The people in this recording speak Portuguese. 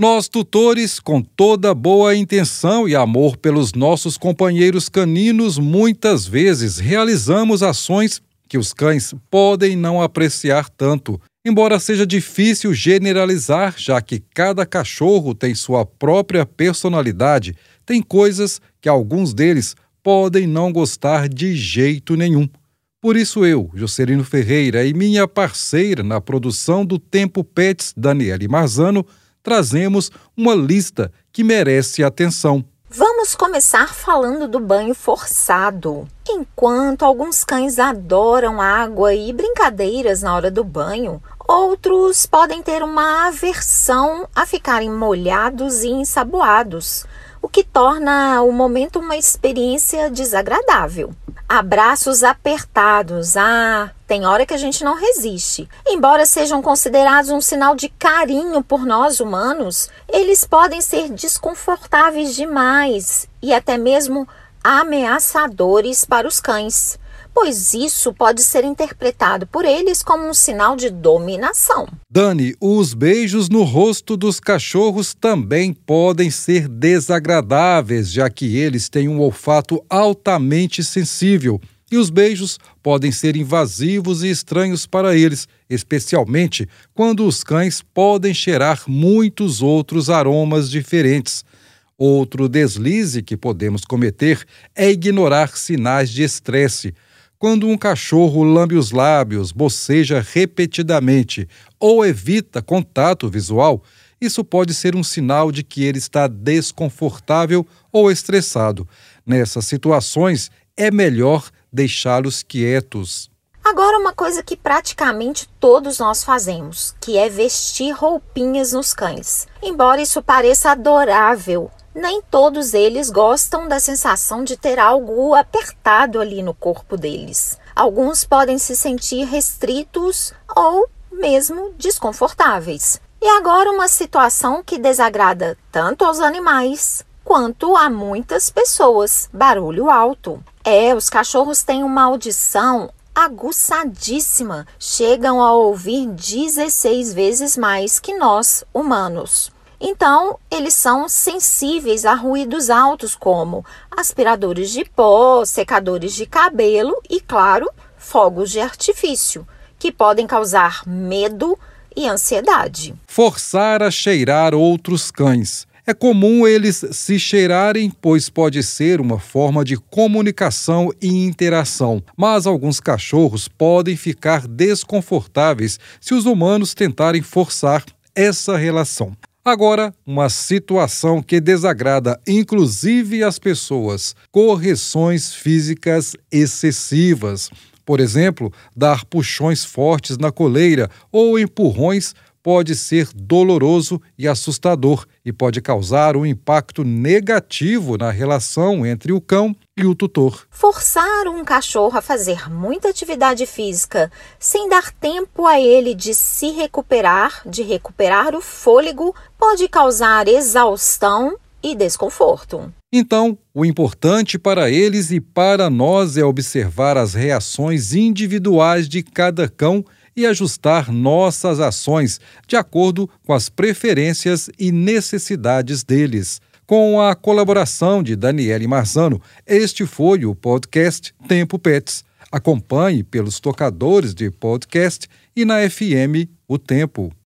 Nós, tutores, com toda boa intenção e amor pelos nossos companheiros caninos, muitas vezes realizamos ações que os cães podem não apreciar tanto. Embora seja difícil generalizar, já que cada cachorro tem sua própria personalidade, tem coisas que alguns deles podem não gostar de jeito nenhum. Por isso eu, Juscelino Ferreira, e minha parceira na produção do Tempo Pets, Daniele Marzano, trazemos uma lista que merece atenção. Vamos começar falando do banho forçado. Enquanto alguns cães adoram água e brincadeiras na hora do banho, outros podem ter uma aversão a ficarem molhados e ensaboados, o que torna o momento uma experiência desagradável. Abraços apertados, ah, tem hora que a gente não resiste. Embora sejam considerados um sinal de carinho por nós humanos, eles podem ser desconfortáveis demais e até mesmo ameaçadores para os cães, pois isso pode ser interpretado por eles como um sinal de dominação. Dani, os beijos no rosto dos cachorros também podem ser desagradáveis, já que eles têm um olfato altamente sensível e os beijos podem ser invasivos e estranhos para eles, especialmente quando os cães podem cheirar muitos outros aromas diferentes. Outro deslize que podemos cometer é ignorar sinais de estresse. Quando um cachorro lambe os lábios, boceja repetidamente ou evita contato visual, isso pode ser um sinal de que ele está desconfortável ou estressado. Nessas situações, é melhor deixá-los quietos. Agora, uma coisa que praticamente todos nós fazemos, que é vestir roupinhas nos cães. Embora isso pareça adorável, nem todos eles gostam da sensação de ter algo apertado ali no corpo deles. Alguns podem se sentir restritos ou mesmo desconfortáveis. E agora, uma situação que desagrada tanto aos animais quanto a muitas pessoas: barulho alto. É, os cachorros têm uma audição aguçadíssima, chegam a ouvir 16 vezes mais que nós, humanos. Então, eles são sensíveis a ruídos altos como aspiradores de pó, secadores de cabelo e, claro, fogos de artifício, que podem causar medo e ansiedade. Forçar a cheirar outros cães. É comum eles se cheirarem, pois pode ser uma forma de comunicação e interação, mas alguns cachorros podem ficar desconfortáveis se os humanos tentarem forçar essa relação. Agora, uma situação que desagrada inclusive as pessoas: correções físicas excessivas. Por exemplo, dar puxões fortes na coleira ou empurrões pode ser doloroso e assustador e pode causar um impacto negativo na relação entre o cão e o tutor. Forçar um cachorro a fazer muita atividade física sem dar tempo a ele de se recuperar, de recuperar o fôlego, pode causar exaustão e desconforto. Então, o importante para eles e para nós é observar as reações individuais de cada cão e ajustar nossas ações de acordo com as preferências e necessidades deles. Com a colaboração de Daniele Marzano, este foi o podcast Tempo Pets. Acompanhe pelos tocadores de podcast e na FM O Tempo.